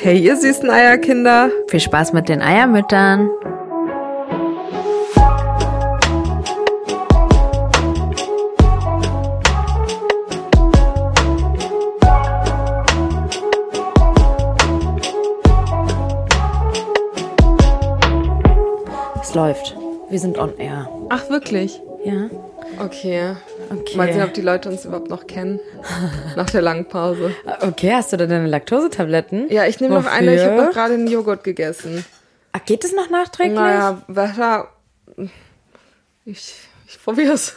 Hey, ihr süßen Eierkinder. Viel Spaß mit den Eiermüttern. Es läuft. Wir sind on air. Ach, wirklich? Ja. Okay. Okay. Mal sehen, ob die Leute uns überhaupt noch kennen. Nach der langen Pause. Okay, hast du da deine Laktosetabletten? Ja, ich nehme noch eine. Ich habe gerade einen Joghurt gegessen. Ach, geht es noch nachträglich? Naja, Wasser. Ich, ich probier's.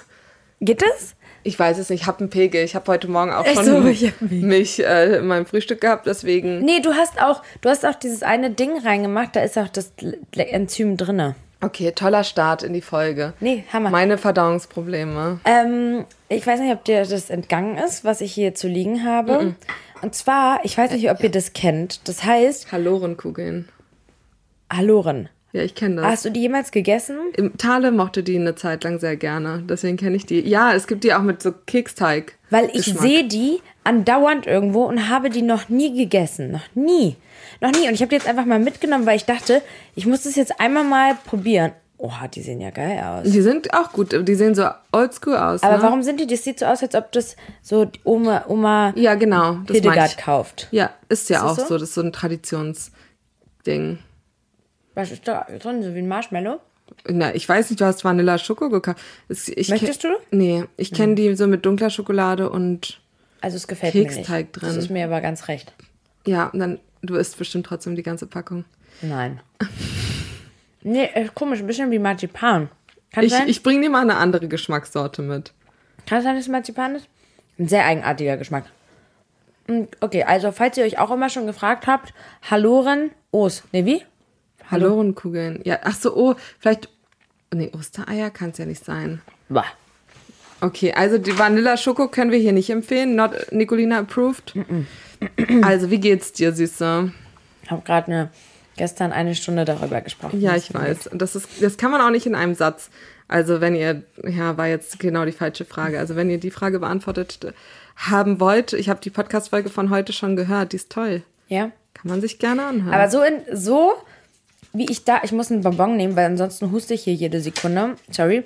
Geht es? Ich weiß es nicht. Ich habe einen Pegel. Ich habe heute Morgen auch schon so, ich Milch äh, in meinem Frühstück gehabt. Deswegen. Nee, du hast auch, du hast auch dieses eine Ding reingemacht, da ist auch das Enzym drinne. Okay, toller Start in die Folge. Nee, Hammer. Meine Verdauungsprobleme. Ähm, ich weiß nicht, ob dir das entgangen ist, was ich hier zu liegen habe. Und zwar, ich weiß nicht, ob ihr das kennt. Das heißt, Halorenkugeln. Halloren. Ja, ich kenne das. Hast du die jemals gegessen? Im Thale mochte die eine Zeit lang sehr gerne. Deswegen kenne ich die. Ja, es gibt die auch mit so Keksteig. Weil ich sehe die andauernd irgendwo und habe die noch nie gegessen. Noch nie. Noch nie. Und ich habe die jetzt einfach mal mitgenommen, weil ich dachte, ich muss das jetzt einmal mal probieren. Oha, die sehen ja geil aus. Die sind auch gut. Die sehen so oldschool aus. Aber ne? warum sind die? Das sieht so aus, als ob das so Oma, Oma Ja, genau. Hildegard kauft. Ja, ist ja Ist auch so? so? Das ist so ein Traditionsding. Was ist da drin? So wie ein Marshmallow? Na, ich weiß nicht, du hast Vanilla Schoko gekauft. Ich Möchtest du? Nee, ich kenne die so mit dunkler Schokolade und Also es gefällt mir Keksteig nicht. drin. Das ist mir aber ganz recht. ja, und dann du isst bestimmt trotzdem die ganze Packung. Nein. nee, äh, komisch, ein bisschen wie Marzipan. Kann Ich, sein? ich bringe dir mal eine andere Geschmackssorte mit. Kann es sein, dass es Marzipan ist? Ein sehr eigenartiger Geschmack. Okay, also falls ihr euch auch immer schon gefragt habt, Halloren, Os. Ne, wie? Halorenkugeln. Ja, ach so, oh, vielleicht. Nee, Ostereier kann es ja nicht sein. Bah. Okay, also die Vanilla Schoko können wir hier nicht empfehlen. Not Nicolina approved. Also, wie geht's dir, Süße? Ich habe gerade eine, gestern eine Stunde darüber gesprochen. Ja, ich weiß. Und das ist, das kann man auch nicht in einem Satz. Also, wenn ihr, ja, war jetzt genau die falsche Frage. Also, wenn ihr die Frage beantwortet haben wollt, ich habe die Podcast-Folge von heute schon gehört, die ist toll. Ja. Kann man sich gerne anhören. Aber so in, so wie ich da, ich muss einen Bonbon nehmen, weil ansonsten huste ich hier jede Sekunde. Sorry.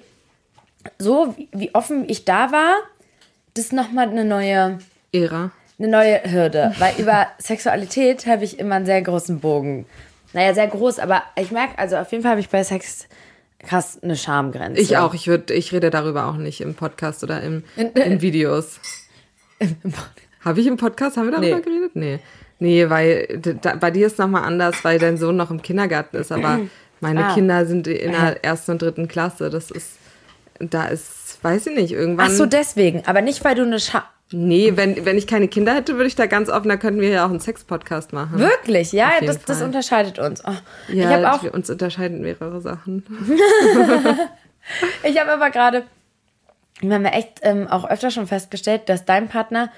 So wie, wie offen ich da war, das ist nochmal eine neue, Ära. eine neue Hürde. Weil über Sexualität habe ich immer einen sehr großen Bogen. Naja, sehr groß, aber ich merke, also auf jeden Fall habe ich bei Sex krass eine Schamgrenze. Ich auch. Ich, würd, ich rede darüber auch nicht im Podcast oder im, in Videos. Habe ich im Podcast, haben wir darüber Nee. geredet? Nee. Nee, weil da, bei dir ist nochmal anders, weil dein Sohn noch im Kindergarten ist, aber meine Ah. Kinder sind in der ersten und dritten Klasse. Das ist, da ist, weiß ich nicht, irgendwann. Ach so, deswegen. Aber nicht, weil du eine Scham... nee, wenn, wenn ich keine Kinder hätte, würde ich da ganz offen, da könnten wir ja auch einen Sex-Podcast machen. Wirklich, ja, das, das unterscheidet uns. Oh, ich Ja, habe auch wir uns unterscheiden mehrere Sachen. Ich habe aber gerade, wir haben ja echt ähm, auch öfter schon festgestellt, dass dein Partner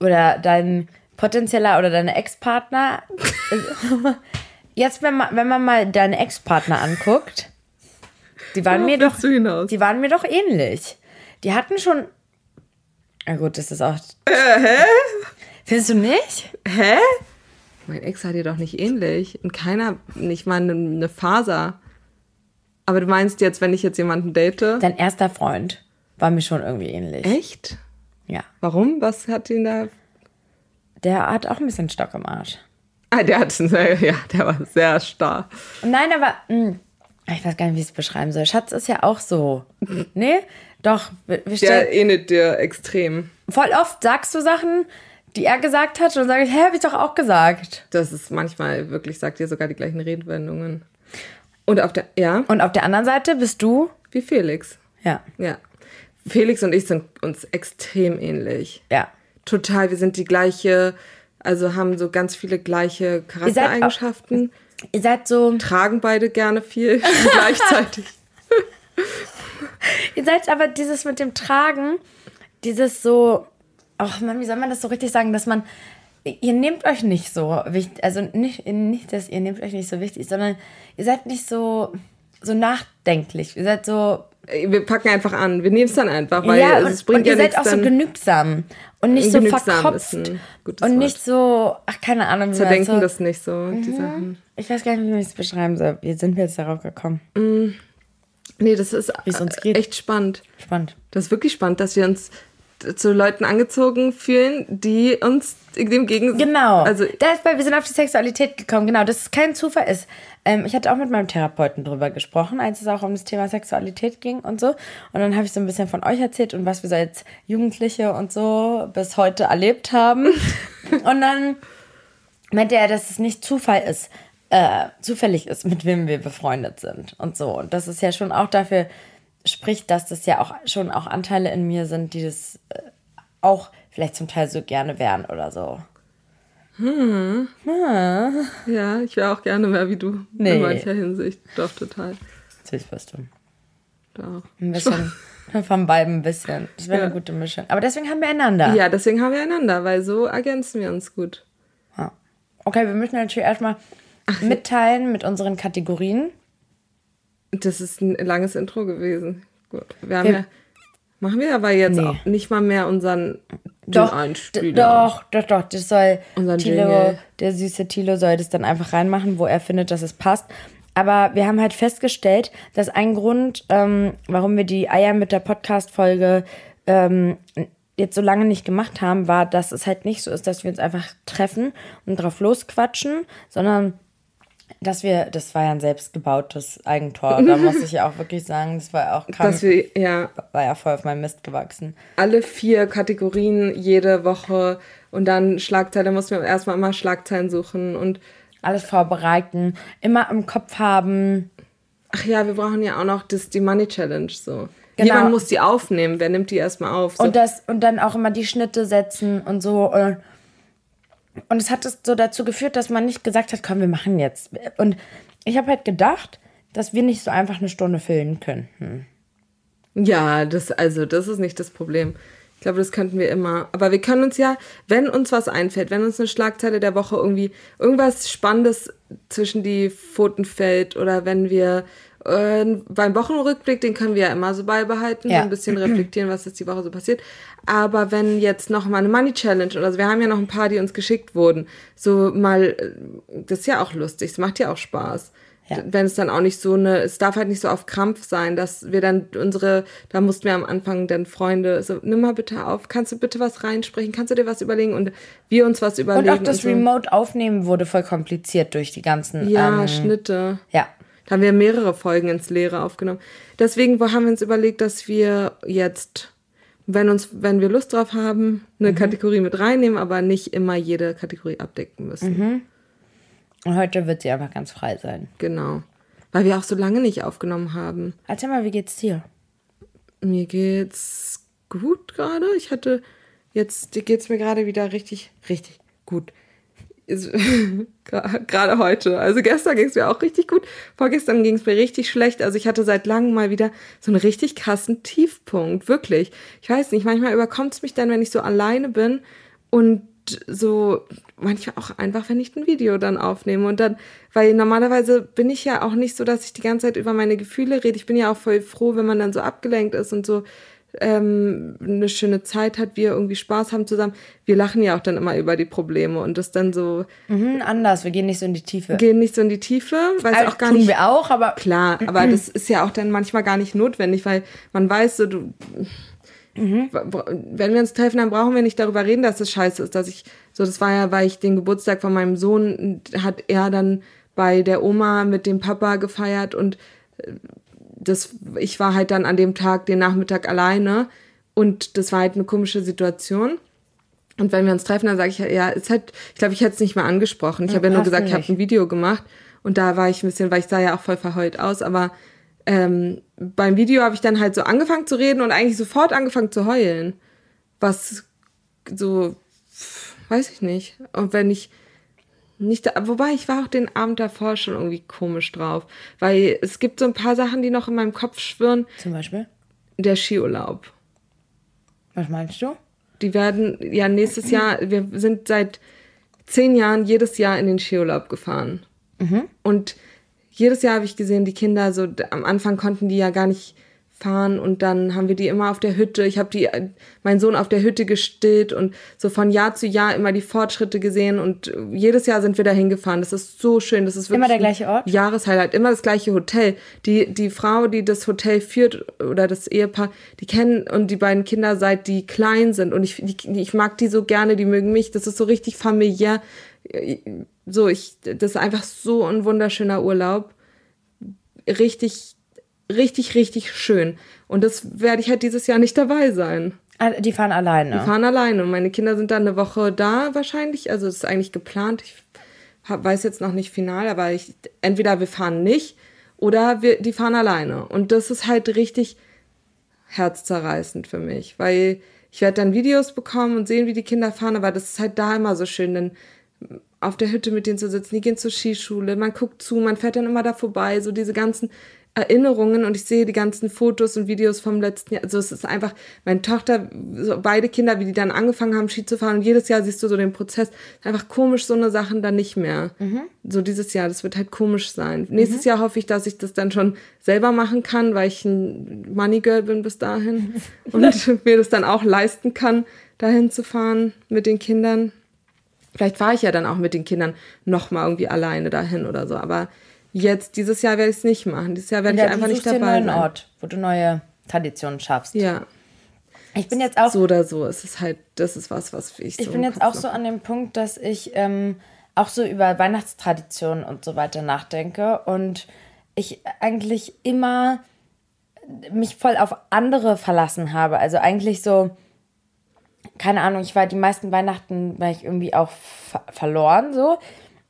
oder dein potenzieller oder deine Ex-Partner, jetzt wenn man, wenn man mal deine Ex-Partner anguckt, die waren mir doch, die waren mir doch ähnlich. Die hatten schon, na gut, das ist auch, Äh, hä? Findest du nicht? Hä? Mein Ex hat dir doch nicht ähnlich. Und keiner, nicht mal eine Faser. Aber du meinst jetzt, wenn ich jetzt jemanden date? Dein erster Freund war mir schon irgendwie ähnlich. Echt? Ja. Warum? Was hat ihn da. Der hat auch ein bisschen Stock im Arsch. Ah, der hat sehr, ja, der war sehr starr. Nein, aber mh, ich weiß gar nicht, wie ich es beschreiben soll. Schatz ist ja auch so. Nee? Doch, wir, wir Der ähnelt dir extrem. voll oft sagst du Sachen, die er gesagt hat, und dann sage ich, hä, hab ich doch auch gesagt. Das ist manchmal wirklich, sagt ihr sogar die gleichen Redewendungen. Und auf der, ja, Und auf der anderen Seite bist du, wie Felix. ja, Ja. Felix und ich sind uns extrem ähnlich. ja. Total, wir sind die gleiche, also haben so ganz viele gleiche Charaktereigenschaften. Ihr seid so, tragen beide gerne viel gleichzeitig. ihr seid aber dieses mit dem Tragen, dieses so, ach man, wie soll man das so richtig sagen, dass man, ihr nehmt euch nicht so wichtig, also nicht, nicht, dass ihr nehmt euch nicht so wichtig, sondern ihr seid nicht so, so nachdenklich. Ihr seid so. Wir packen einfach an. Wir nehmen es dann einfach, weil ja, es und, bringt und ja ihr seid auch so genügsam. Und nicht so verkopft. Und Wort. nicht so, ach, keine Ahnung. wie zu man denken, so, das nicht so, die Sachen. Ich weiß gar nicht, wie ich es beschreiben soll. Wie sind wir jetzt darauf gekommen? Nee, das ist es echt spannend. Spannend. Das ist wirklich spannend, dass wir uns zu Leuten angezogen fühlen, die uns dem Gegensatz. Genau. Also, da ist, weil wir sind auf die Sexualität gekommen, genau, dass es kein Zufall ist. Ähm, ich hatte auch mit meinem Therapeuten drüber gesprochen, als es auch um das Thema Sexualität ging und so. Und dann habe ich so ein bisschen von euch erzählt und was wir so als Jugendliche und so bis heute erlebt haben. und dann meinte er, dass es nicht Zufall ist, äh, zufällig ist, mit wem wir befreundet sind und so. Und das ist ja schon auch dafür spricht, dass das ja auch schon auch Anteile in mir sind, die das äh, auch vielleicht zum Teil so gerne wären oder so. ja, ich wäre auch gerne mehr wie du Nee. in mancher Hinsicht. Doch, total. Selbstbestimmt. Doch. Ein bisschen von beiden ein bisschen. Das wäre Ja. eine gute Mischung. Aber deswegen haben wir einander. Ja, deswegen haben wir einander, weil so ergänzen wir uns gut. Ja. Okay, wir müssen natürlich erstmal mitteilen mit unseren Kategorien. Das ist ein langes Intro gewesen. Gut. Wir haben Wir- ja. Machen wir aber jetzt Nee. auch nicht mal mehr unseren Doch, doch, doch, doch. Das soll Unseren Tilo, Jingle. der süße Tilo soll das dann einfach reinmachen, wo er findet, dass es passt. Aber wir haben halt festgestellt, dass ein Grund, ähm, warum wir die Eier mit der Podcast-Folge ähm, jetzt so lange nicht gemacht haben, war, dass es halt nicht so ist, dass wir uns einfach treffen und drauf losquatschen, sondern dass wir, das war ja ein selbstgebautes Eigentor. Da muss ich ja auch wirklich sagen, das war auch kam, Dass wir ja war ja voll auf meinem Mist gewachsen. alle vier Kategorien jede Woche und dann Schlagzeile mussten wir erstmal immer Schlagzeilen suchen und Alles vorbereiten, immer im Kopf haben. ach ja, wir brauchen ja auch noch das, die Money Challenge so. Genau. Jemand muss die aufnehmen, wer nimmt die erstmal auf? So. Und das und dann auch immer die Schnitte setzen und so. äh. Und es hat es so dazu geführt, dass man nicht gesagt hat, komm, wir machen jetzt. Und ich habe halt gedacht, dass wir nicht so einfach eine Stunde filmen könnten. Ja, das, also, das ist nicht das Problem. Ich glaube, das könnten wir immer. Aber wir können uns ja, wenn uns was einfällt, wenn uns eine Schlagzeile der Woche irgendwie irgendwas Spannendes zwischen die Pfoten fällt oder wenn wir äh, beim Wochenrückblick, den können wir ja immer so beibehalten, Ja. so ein bisschen reflektieren, was jetzt die Woche so passiert. Aber wenn jetzt noch mal eine Money Challenge oder so, wir haben ja noch ein paar, die uns geschickt wurden, so mal, äh, das ist ja auch lustig, es macht ja auch Spaß Ja. wenn es dann auch nicht so eine, es darf halt nicht so auf Krampf sein, dass wir dann unsere, da mussten wir am Anfang dann Freunde, so, nimm mal bitte auf, kannst du bitte was reinsprechen, kannst du dir was überlegen und wir uns was Und überlegen. auch das so. Remote aufnehmen wurde voll kompliziert durch die ganzen. Ja, ähm, Schnitte. ja. Da haben wir mehrere Folgen ins Leere aufgenommen. Deswegen haben wir uns überlegt, dass wir jetzt, wenn uns, wenn wir Lust drauf haben, Mhm. eine Kategorie mit reinnehmen, aber nicht immer jede Kategorie abdecken müssen. Mhm. Und heute wird sie einfach ganz frei sein. Genau. Weil wir auch so lange nicht aufgenommen haben. Erzähl mal, wie geht's dir? Mir geht's gut gerade. Ich hatte jetzt geht's mir gerade wieder richtig, richtig gut. Gerade heute. Also gestern ging's mir auch richtig gut. Vorgestern ging's mir richtig schlecht. Also ich hatte seit langem mal wieder so einen richtig krassen Tiefpunkt. Wirklich. Ich weiß nicht, manchmal überkommt's mich dann, wenn ich so alleine bin und so manchmal auch einfach, wenn ich ein Video dann aufnehme und dann, weil normalerweise bin ich ja auch nicht so, dass ich die ganze Zeit über meine Gefühle rede. Ich bin ja auch voll froh, wenn man dann so abgelenkt ist und so ähm, eine schöne Zeit hat, wir irgendwie Spaß haben zusammen. Wir lachen ja auch dann immer über die Probleme und das dann so Mhm, anders, wir gehen nicht so in die Tiefe. gehen nicht so in die Tiefe, weil Also, auch gar tun nicht wir auch, aber Klar, aber das ist ja auch dann manchmal gar nicht notwendig, weil man weiß, so du, wenn wir uns treffen, dann brauchen wir nicht darüber reden, dass es scheiße ist, dass ich, so das war ja, weil ich den Geburtstag von meinem Sohn, hat er dann bei der Oma mit dem Papa gefeiert und äh, das, ich war halt dann an dem Tag, den Nachmittag alleine und das war halt eine komische Situation. Und wenn wir uns treffen, dann sage ich, ja, ist halt, ich glaube, ich hätte es nicht mal angesprochen. Ich habe ja nur gesagt, ich habe nicht. ein Video gemacht und da war ich ein bisschen, weil ich sah ja auch voll verheult aus, aber ähm, beim Video habe ich dann halt so angefangen zu reden und eigentlich sofort angefangen zu heulen. Was so, weiß ich nicht. Und wenn ich nicht, wobei ich war auch den Abend davor schon irgendwie komisch drauf, weil es gibt so ein paar Sachen, die noch in meinem Kopf schwirren. zum Beispiel, Der Skiurlaub. was meinst du? Die werden ja nächstes Jahr, wir sind seit zehn Jahren jedes Jahr in den Skiurlaub gefahren. Und jedes Jahr habe ich gesehen, die Kinder, so am Anfang konnten die ja gar nicht fahren und dann haben wir die immer auf der Hütte. Ich habe die, äh, meinen Sohn auf der Hütte gestillt und so von Jahr zu Jahr immer die Fortschritte gesehen und jedes Jahr sind wir da hingefahren. Das ist so schön. Das ist wirklich Immer der gleiche Ort? Jahreshighlight, immer das gleiche Hotel. Die, die Frau, die das Hotel führt oder das Ehepaar, die kennen und die beiden Kinder seit die klein sind und ich, die, ich mag die so gerne, die mögen mich. Das ist so richtig familiär. So, ich, das ist einfach so ein wunderschöner Urlaub. Richtig richtig, richtig schön. Und das werde ich halt dieses Jahr nicht dabei sein. Ah, Die fahren alleine. Wir fahren alleine und meine Kinder sind dann eine Woche da wahrscheinlich. Also das ist eigentlich geplant. Ich weiß jetzt noch nicht final, aber ich, entweder wir fahren nicht oder wir, die fahren alleine. Und das ist halt richtig herzzerreißend für mich, weil ich werde dann Videos bekommen und sehen, wie die Kinder fahren, aber das ist halt da immer so schön, denn auf der Hütte mit denen zu sitzen, die gehen zur Skischule, man guckt zu, man fährt dann immer da vorbei, so diese ganzen Erinnerungen und ich sehe die ganzen Fotos und Videos vom letzten Jahr. Also es ist einfach, meine Tochter, so beide Kinder, wie die dann angefangen haben, Ski zu fahren und jedes Jahr siehst du so den Prozess. Einfach komisch, so eine Sachen dann nicht mehr. So dieses Jahr, das wird halt komisch sein. Nächstes Jahr hoffe ich, dass ich das dann schon selber machen kann, weil ich ein Money Girl bin bis dahin und mir das dann auch leisten kann, dahin zu fahren mit den Kindern. Vielleicht fahre ich ja dann auch mit den Kindern nochmal irgendwie alleine dahin oder so, aber jetzt, dieses Jahr werde ich es nicht machen. Dieses Jahr werde Ja, ich einfach nicht dabei einen neuen sein. Ort, wo du neue Traditionen schaffst. Ja, Ich bin jetzt auch so oder so. Es ist halt, das ist was, was ich so Ich im bin jetzt auch so an dem Punkt, dass ich ähm, auch so über Weihnachtstraditionen und so weiter nachdenke und ich eigentlich immer mich voll auf andere verlassen habe. Also eigentlich so, keine Ahnung, ich war die meisten Weihnachten, war ich irgendwie auch ver verloren so.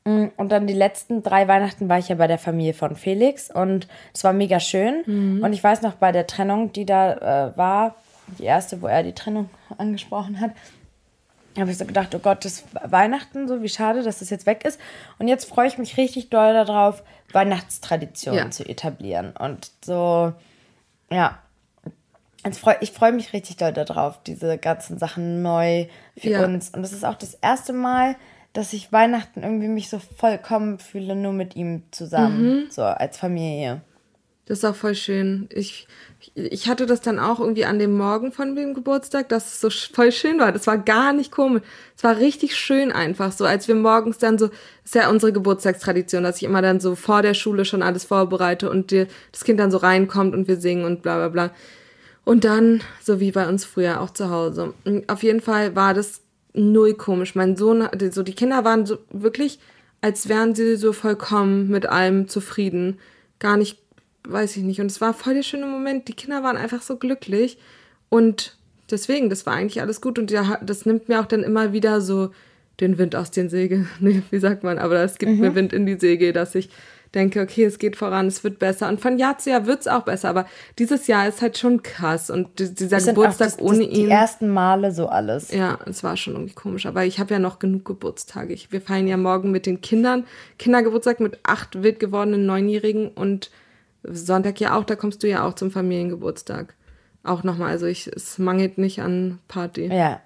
Mm, Und dann die letzten drei Weihnachten war ich ja bei der Familie von Felix und es war mega schön. Und ich weiß noch bei der Trennung, die da äh, war, die erste, wo er die Trennung angesprochen hat, habe ich so gedacht, oh Gott, das Weihnachten, so wie schade, dass das jetzt weg ist. Und jetzt freue ich mich richtig doll darauf, Weihnachtstraditionen Ja. zu etablieren. Und so, ja. Ich freue mich richtig doll darauf, diese ganzen Sachen neu für Ja. uns. Und das ist auch das erste Mal, dass ich Weihnachten irgendwie mich so vollkommen fühle, nur mit ihm zusammen, so als Familie. Das ist auch voll schön. Ich, ich hatte das dann auch irgendwie an dem Morgen von dem Geburtstag, dass es so voll schön war. Das war gar nicht komisch. Es war richtig schön einfach. So, als wir morgens dann so, das ist ja unsere Geburtstagstradition, dass ich immer dann so vor der Schule schon alles vorbereite und dir, das Kind dann so reinkommt und wir singen und bla bla bla. Und dann, so wie bei uns früher auch zu Hause. Und Auf jeden Fall war das null komisch. Mein Sohn, so die Kinder waren so wirklich, als wären sie so vollkommen mit allem zufrieden. Gar nicht, weiß ich nicht. Und es war voll der schöne Moment. Die Kinder waren einfach so glücklich. Und deswegen, das war eigentlich alles gut. Und ja, das nimmt mir auch dann immer wieder so den Wind aus den Segeln. Nee, wie sagt man? Aber es gibt mir Wind in die Segel, dass ich denke, okay, es geht voran, es wird besser. Und von Jahr zu Jahr wird es auch besser. Aber dieses Jahr ist halt schon krass. Und di- dieser Geburtstag auch das, ohne das, die ihn. ersten Male so alles. Ja, es war schon irgendwie komisch. Aber ich habe ja noch genug Geburtstage. Ich, wir feiern ja morgen mit den Kindern Kindergeburtstag mit acht wild gewordenen Neunjährigen und Sonntag ja auch, da kommst du ja auch zum Familiengeburtstag. Auch nochmal, also ich, es mangelt nicht an Party. Ja.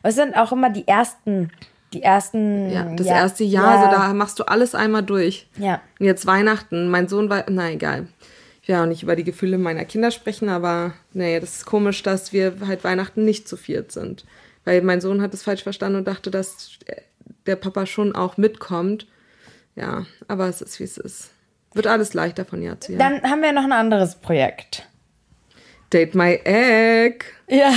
Aber es sind auch immer die ersten, die ersten. Ja, das erste Jahr, so da machst du alles einmal durch. Ja. Und jetzt Weihnachten, mein Sohn war, na egal. Ich will auch nicht über die Gefühle meiner Kinder sprechen, aber nee, das ist komisch, dass wir halt Weihnachten nicht zu viert sind. Weil mein Sohn hat es falsch verstanden und dachte, dass der Papa schon auch mitkommt. Ja, aber es ist, wie es ist. Wird alles leichter von Jahr zu Jahr. Dann haben wir noch ein anderes Projekt. Date my egg. Ja.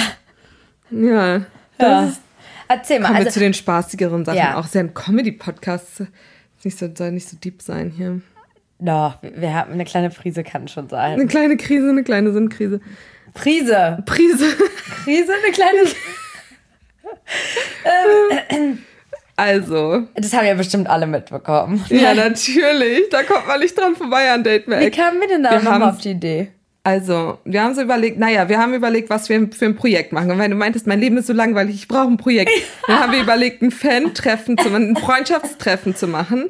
Ja. Das ja. ist, Erzähl mal. kommen wir Also, zu den spaßigeren Sachen. Ja. Auch sehr ein Comedy-Podcast. Nicht so, soll nicht so deep sein hier. doch, wir haben eine kleine Prise kann schon sein. Eine kleine Krise, eine kleine Sinnkrise. Prise. Prise. Prise, eine kleine. Also, Das haben ja bestimmt alle mitbekommen. ja, natürlich. Da kommt man nicht dran vorbei an Date Wie Mac. kamen wir denn da Wir nochmal auf die Idee? Also, wir haben so überlegt, naja, wir haben überlegt, was wir für ein Projekt machen. Und wenn du meintest, mein Leben ist so langweilig, ich brauche ein Projekt, dann haben wir überlegt, ein Fan-Treffen zu machen, ein Freundschaftstreffen zu machen.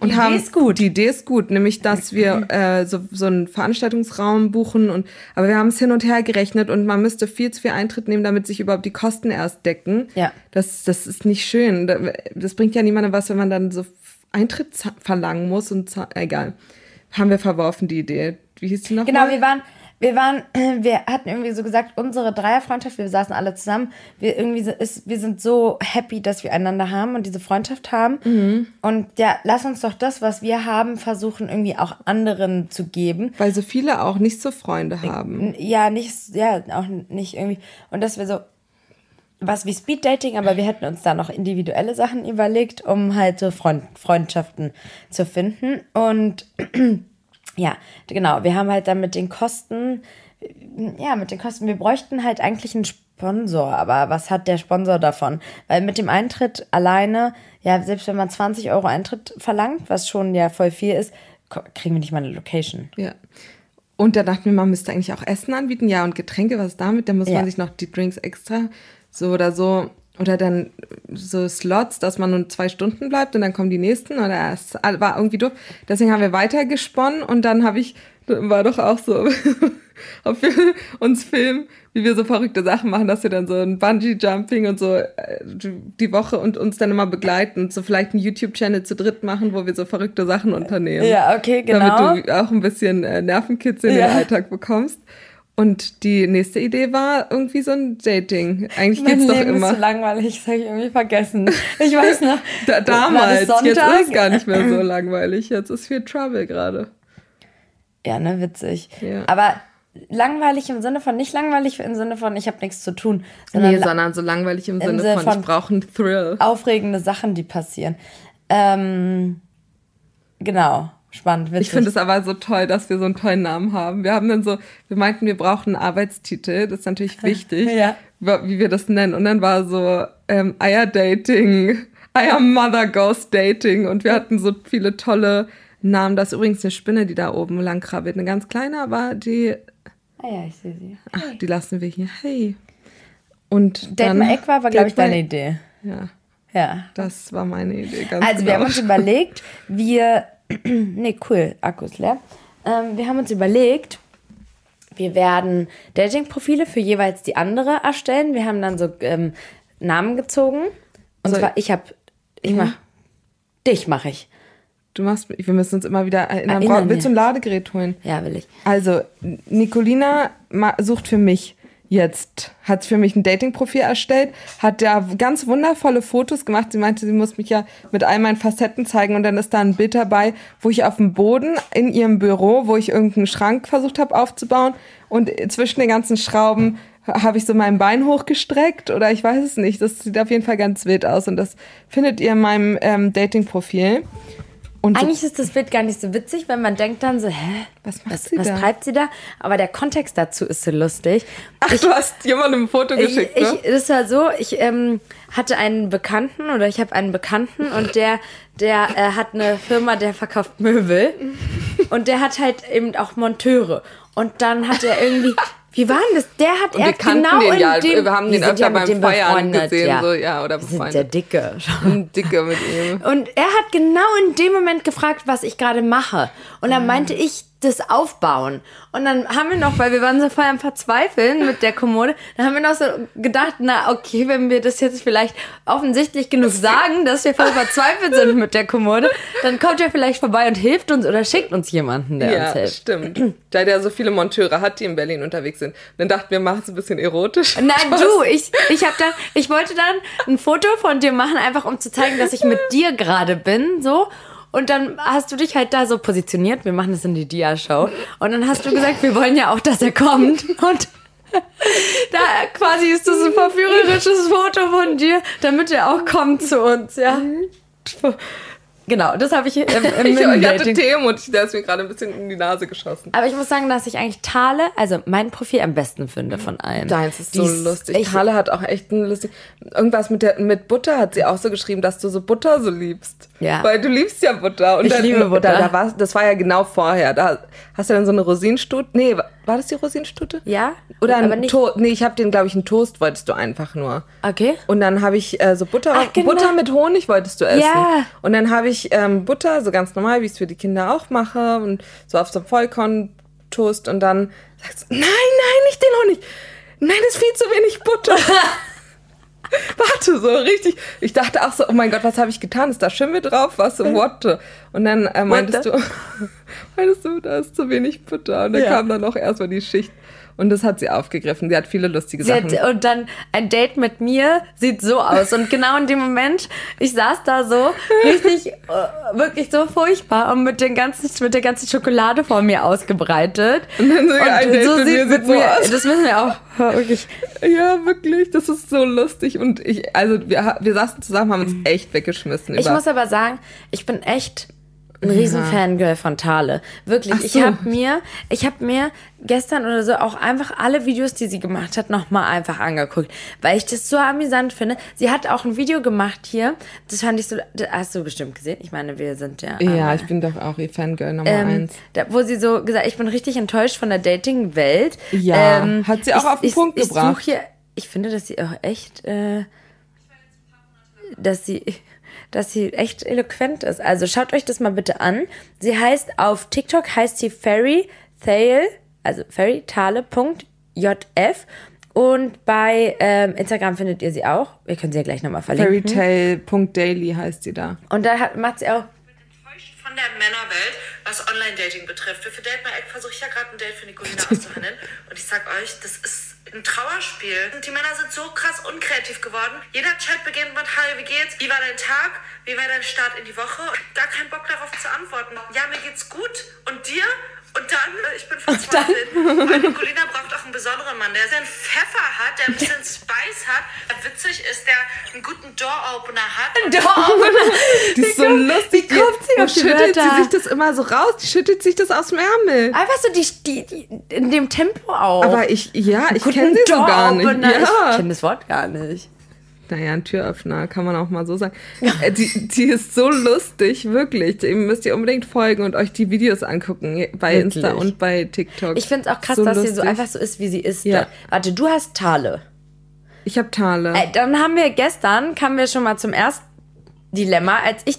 Und Idee haben, ist gut. Die Idee ist gut, nämlich, dass wir äh, so, so einen Veranstaltungsraum buchen. Und, aber wir haben es hin und her gerechnet und man müsste viel zu viel Eintritt nehmen, damit sich überhaupt die Kosten erst decken. Ja. Das, das ist nicht schön. Das bringt ja niemandem was, wenn man dann so Eintritt verlangen muss und egal. Haben wir verworfen, die Idee. Wie hieß die noch? Genau, mal? wir waren, wir waren, wir hatten irgendwie so gesagt, unsere Dreierfreundschaft, wir saßen alle zusammen, wir irgendwie so- ist, wir sind so happy, dass wir einander haben und diese Freundschaft haben. Mhm. Und ja, lass uns doch das, was wir haben, versuchen irgendwie auch anderen zu geben. Weil so viele auch nicht so Freunde haben. Ja, nicht, ja, auch nicht irgendwie. Und dass wir so was wie Speeddating, aber wir hätten uns da noch individuelle Sachen überlegt, um halt so Freund, Freundschaften zu finden. Und ja, genau, wir haben halt dann mit den Kosten, ja, mit den Kosten, wir bräuchten halt eigentlich einen Sponsor, aber was hat der Sponsor davon? Weil mit dem Eintritt alleine, ja, selbst wenn man 20 Euro Eintritt verlangt, was schon ja voll viel ist, kriegen wir nicht mal eine Location. Ja. Und da dachten wir, man müsste eigentlich auch Essen anbieten. Ja, und Getränke, was damit? Da muss Ja. man sich noch die Drinks extra so oder so. Oder dann so Slots, dass man nur zwei Stunden bleibt und dann kommen die nächsten. Oder es war irgendwie doof. Deswegen haben wir weitergesponnen und dann habe ich, war doch auch so, ob wir uns filmen, wie wir so verrückte Sachen machen, dass wir dann so ein Bungee-Jumping und so äh, die Woche und uns dann immer begleiten und so vielleicht einen YouTube-Channel zu dritt machen, wo wir so verrückte Sachen unternehmen. Ja, okay, genau. Damit du auch ein bisschen äh, Nervenkitzel in Ja. den Alltag bekommst. Und die nächste Idee war irgendwie so ein Dating. Eigentlich Mein geht's doch Leben ist immer. so langweilig, das habe ich irgendwie vergessen. Ich weiß noch. Da, war damals, das jetzt ist gar nicht mehr so langweilig. Jetzt ist viel Trouble gerade. Ja, ne, witzig. Ja. Aber langweilig im Sinne von, nicht langweilig im Sinne von, ich habe nichts zu tun, sondern Nee, sondern so langweilig im, im Sinne, Sinne von, von- ich brauche einen Thrill. aufregende Sachen, die passieren. Ähm, genau, spannend, witzig. Ich finde es aber so toll, dass wir so einen tollen Namen haben. Wir haben dann so, wir meinten, wir brauchen einen Arbeitstitel. Das ist natürlich wichtig, Ja. wie wir das nennen. Und dann war so ähm, Eierdating, Eier Mother Ghost Dating. Und wir hatten so viele tolle Namen. Das ist übrigens eine Spinne, die da oben lang krabbelt. Eine ganz kleine, aber die, ah ja, ich sehe sie. ach, die lassen wir hier. Hey. Und Date dann, My Egg war, war glaube ich, deine Idee. Ja, Ja. das war meine Idee. Also wir genau. haben uns überlegt, wir, nee, cool, Akku ist leer. Ähm, wir haben uns überlegt, wir werden Dating-Profile für jeweils die andere erstellen. Wir haben dann so ähm, Namen gezogen. Und Soll- zwar, ich habe, ich mach, dich mache ich. Du machst, wir müssen uns immer wieder erinnern. Erinnern Willst du ein Ladegerät holen? Ja, will ich. Also, Nicolina sucht für mich jetzt, hat für mich ein Dating-Profil erstellt, hat da ganz wundervolle Fotos gemacht. Sie meinte, sie muss mich ja mit all meinen Facetten zeigen und dann ist da ein Bild dabei, wo ich auf dem Boden in ihrem Büro, wo ich irgendeinen Schrank versucht habe aufzubauen und zwischen den ganzen Schrauben habe ich so mein Bein hochgestreckt oder ich weiß es nicht. Das sieht auf jeden Fall ganz wild aus und das findet ihr in meinem ähm, Dating-Profil. Und so- Eigentlich ist das Bild gar nicht so witzig, wenn man denkt dann so, hä? Was macht was, sie was da? treibt sie da? Aber der Kontext dazu ist so lustig. Ach, du hast jemandem ein Foto Ich, geschickt, ich, ne? das war so, ich ähm, hatte einen Bekannten oder ich habe einen Bekannten und der, der äh, hat eine Firma, der verkauft Möbel und der hat halt eben auch Monteure und dann hat er irgendwie, wie war denn das? Der hat Und er genau den in ja, dem, wir haben wir den öfter ja beim Feiern gesehen, ja. so, ja, oder Wir sind befreundet. dicke. Ein Dicke mit ihm. Und er hat genau in dem Moment gefragt, was ich gerade mache. Und dann meinte ich, das aufbauen. Und dann haben wir noch, weil wir waren so voll am Verzweifeln mit der Kommode, dann haben wir noch so gedacht, na okay, wenn wir das jetzt vielleicht offensichtlich genug sagen, dass wir voll verzweifelt sind mit der Kommode, dann kommt er vielleicht vorbei und hilft uns oder schickt uns jemanden, der uns Ja, hilft. stimmt. Da der so viele Monteure hat, die in Berlin unterwegs sind. Dann dachten wir, machen es ein bisschen erotisch. Nein, du, ich, ich hab dann, ich wollte dann ein Foto von dir machen, einfach um zu zeigen, dass ich mit dir gerade bin, so. Und dann hast du dich halt da so positioniert. Wir machen das in die Dia-Show. Und dann hast du gesagt, wir wollen ja auch, dass er kommt. Und da quasi ist das ein verführerisches Foto von dir, damit er auch kommt zu uns, ja. Genau, das habe ich im, im Ich, ich hatte und ich- der ist mir gerade ein bisschen in die Nase geschossen. Aber ich muss sagen, dass ich eigentlich Thale, also mein Profil am besten finde von allen. Deins ist so lustig. Ich, Carla hat auch echt ein lustig. Irgendwas mit der mit Butter hat sie auch so geschrieben, dass du so Butter so liebst. Ja. Weil du liebst ja Butter. Und Ich dann, liebe Butter. Da, da war, das war ja genau vorher. Da hast du dann so eine Rosinenstute. Nee, war das die Rosinenstute? Ja, Oder ein Toast. Nee, ich habe den, glaube ich, einen Toast wolltest du einfach nur. Okay. Und dann habe ich äh, so Butter, Ach, genau. Butter mit Honig wolltest du essen. Ja. Und dann habe ich ähm, Butter, so ganz normal, wie ich es für die Kinder auch mache, und so auf so einem Vollkorn-Toast. Und dann sagst du, nein, nein, nicht den Honig. Nein, das ist viel zu wenig Butter. Warte, so richtig. Ich dachte auch so, oh mein Gott, was habe ich getan? Ist da Schimmel drauf? Was what? the? Und dann äh, meintest the- du, meintest du, da ist zu wenig Butter. Und dann Ja. kam dann auch erstmal die Schicht. Und das hat sie aufgegriffen. Sie hat viele lustige Sie Sachen. hat, und dann ein Date mit mir sieht so aus. Und genau in dem Moment, ich saß da so richtig, äh, wirklich so furchtbar und mit, den ganzen, mit der ganzen Schokolade vor mir ausgebreitet. Und dann so, ein Date mit mir sieht so aus. Das müssen wir auch wirklich. Ja, wirklich, das ist so lustig. Und ich, also wir, wir saßen zusammen, haben uns echt weggeschmissen. Ich muss aber sagen, ich bin echt ein riesen Fangirl von Thale. Wirklich. Ach Ich so. habe mir, ich habe mir gestern oder so auch einfach alle Videos, die sie gemacht hat, nochmal einfach angeguckt, weil ich das so amüsant finde. Sie hat auch ein Video gemacht hier. Das fand ich so, das hast du bestimmt gesehen. Ich meine, wir sind ja. ja, äh, ich bin doch auch ihr Fangirl Nummer ähm, eins. da, wo sie so gesagt, ich bin richtig enttäuscht von der Dating-Welt. Ja, ähm, hat sie auch ich, auf den ich, Punkt ich gebracht. Such hier, ich finde, dass sie auch echt, äh, dass sie, dass sie echt eloquent ist. Also schaut euch das mal bitte an. Sie heißt auf TikTok heißt sie Fairy Thale, also fairytale.jf und bei ähm, Instagram findet ihr sie auch. Wir können sie ja gleich nochmal verlinken. Fairytale.daily heißt sie da. Und da hat, macht sie auch enttäuscht von der Männerwelt, was Online-Dating betrifft. Für Date My Egg versuche ich ja gerade ein Date für Nicolina auszuhandeln. Und ich sag euch, das ist ein Trauerspiel. Und die Männer sind so krass unkreativ geworden. Jeder Chat beginnt mit Hi, wie geht's? Wie war dein Tag? Wie war dein Start in die Woche? Gar keinen Bock darauf zu antworten. Ja, mir geht's gut. Und dir? Und dann, äh, ich bin verzweifelt. Weil Nicolina braucht auch einen besonderen Mann, der einen Pfeffer hat, der ein bisschen Spice hat, der witzig ist, der einen guten Door-Opener hat. Die ist so lustig. wie kommt sie auf die schüttelt Wörter? sie sich das immer so raus? Die schüttelt sich das aus dem Ärmel. einfach so die, die, die in dem Tempo auch. Aber ich, ja, ich kenne sie so gar nicht. Door-Opener. Ich Ja. kenne das Wort gar nicht. Naja, ein Türöffner, kann man auch mal so sagen. Äh, Die, die ist so lustig, wirklich. Dem müsst ihr unbedingt folgen und euch die Videos angucken. Bei Wirklich? Insta und bei TikTok. Ich finde es auch krass, dass sie so lustig. einfach so ist, wie sie ist. Ja. Da, warte, du hast Thale. Ich habe Tale. Äh, dann haben wir gestern, kamen wir schon mal zum ersten Dilemma, als ich,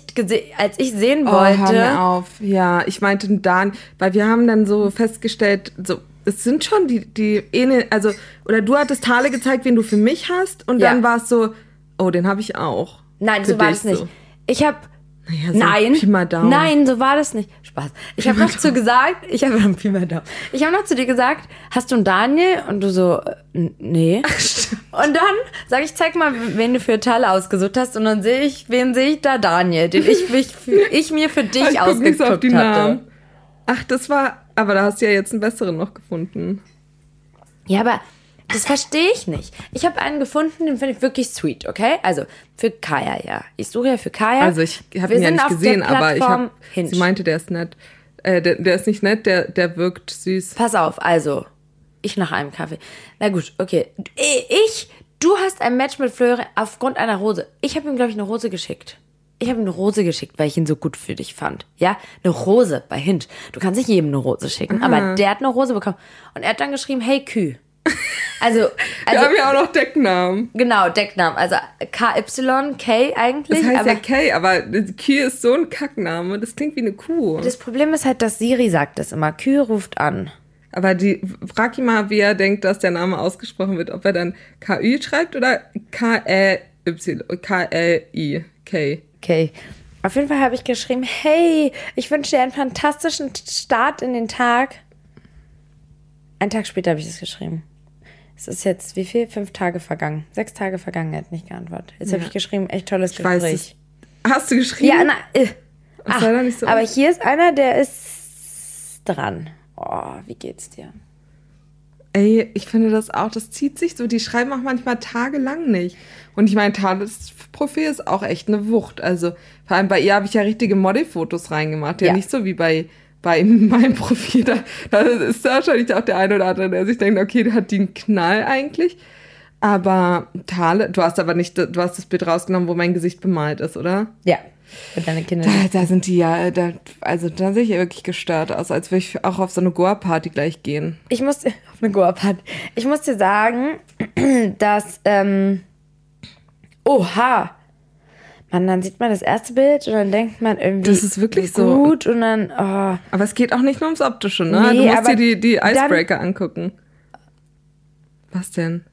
als ich sehen Oh, hör mir wollte. auf. Ja, ich meinte Dan, weil wir haben dann so festgestellt, so, es sind schon die, die ähneln, also, oder du hattest Tale gezeigt, wen du für mich hast, und Ja. dann war es so, oh, den habe ich auch. Nein, Für so war das nicht. so. Ich habe Naja, so Nein, nein, so war das nicht. Spaß. Ich habe noch zu gesagt, ich habe. Ich habe noch zu dir gesagt, hast du einen Daniel? Und du so, äh, nee. Und dann sage ich, zeig mal, wen du für Teile ausgesucht hast. Und dann sehe ich, wen sehe ich da? Daniel, den ich, mich für, ich mir für dich Ich nicht so auf die hatte. Namen. Ach, das war, aber da hast du ja jetzt einen besseren noch gefunden. Ja, aber das verstehe ich nicht. Ich habe einen gefunden, den finde ich wirklich sweet, okay? Also für Kaya, ja. Ich suche ja für Kaya. Also ich habe ihn ja nicht gesehen, aber ich Hinge. sie meinte, der ist nett. Äh, der, der ist nicht nett, der, der wirkt süß. Pass auf, also, ich nach einem Kaffee. Na gut, okay. Ich, du hast ein Match mit Flöre aufgrund einer Rose. Ich habe ihm, glaube ich, eine Rose geschickt. Ich habe eine Rose geschickt, weil ich ihn so gut für dich fand. Ja, eine Rose bei Hint. Du kannst nicht jedem eine Rose schicken, aber der hat eine Rose bekommen. Und er hat dann geschrieben, hey Kü. Also, Wir also haben ja auch noch Decknamen. genau, Decknamen. Also KY, K eigentlich. Das heißt aber ja Kay, aber Key ist so ein Kackname. Das klingt wie eine Kuh. das Problem ist halt, dass Siri sagt das immer. Kü ruft an. aber die, frag ihn mal, wie er denkt, dass der Name ausgesprochen wird. Ob er dann KÜ schreibt oder K-L-Y, K-L-I, K. Okay. Auf jeden Fall habe ich geschrieben, hey, ich wünsche dir einen fantastischen Start in den Tag. Einen Tag später habe ich das geschrieben. Es ist jetzt, wie viel? Fünf Tage vergangen. Sechs Tage vergangen, er hat nicht geantwortet. Jetzt habe ich geschrieben, echt tolles Ich weiß Gespräch. es. Hast du geschrieben? Ja, na, äh. Ach, nicht so. aber hier ist einer, der ist dran. Oh, wie geht's dir? Ey, ich finde das auch, das zieht sich so. Die schreiben auch manchmal tagelang nicht. Und ich meine, Thales Profil ist auch echt eine Wucht. Also, vor allem bei ihr habe ich ja richtige Modelfotos reingemacht. Ja, Ja. nicht so wie bei, bei meinem Profil. Da, da ist wahrscheinlich auch der eine oder andere, der sich denkt, okay, der hat die einen Knall eigentlich. Aber Thale, du hast aber nicht, du hast das Bild rausgenommen, wo mein Gesicht bemalt ist, oder? Ja, für deine Kinder. Da, da sind die ja, da, also da sehe ich ja wirklich gestört aus, als würde ich auch auf so eine Goa-Party gleich gehen. Ich muss auf eine Goa-Party. Ich muss dir sagen, dass ähm, oha, man dann sieht man das erste Bild und dann denkt man irgendwie Das ist wirklich so. gut und dann oh, Aber es geht auch nicht nur ums Optische, ne? Nee, du musst dir die, die Icebreaker angucken. Was denn?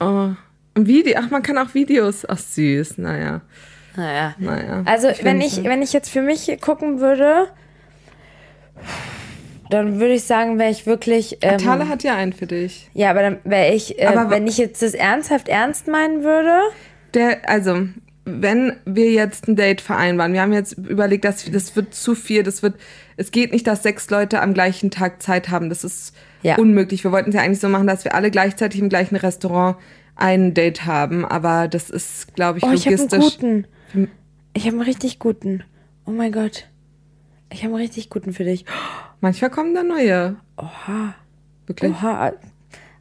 Oh, Video. Ach, man kann auch Videos. Ach, süß. Naja. Naja. Naja. Also, Ich wenn ich, wenn ich jetzt für mich gucken würde, dann würde ich sagen, wäre ich wirklich. Ähm, Tale hat ja einen für dich. ja, aber dann wäre ich, äh, Aber wenn ich jetzt das ernsthaft ernst meinen würde. Der, also, wenn wir jetzt ein Date vereinbaren, wir haben jetzt überlegt, dass das wird zu viel, das wird, es geht nicht, dass sechs Leute am gleichen Tag Zeit haben. Das ist Ja. unmöglich. Wir wollten es ja eigentlich so machen, dass wir alle gleichzeitig im gleichen Restaurant ein Date haben, aber das ist, glaube ich, Oh, ich habe einen logistisch. guten. Ich habe einen richtig guten. Oh mein Gott. Ich habe einen richtig guten für dich. Manchmal kommen da neue. Oha. Wirklich? Oha.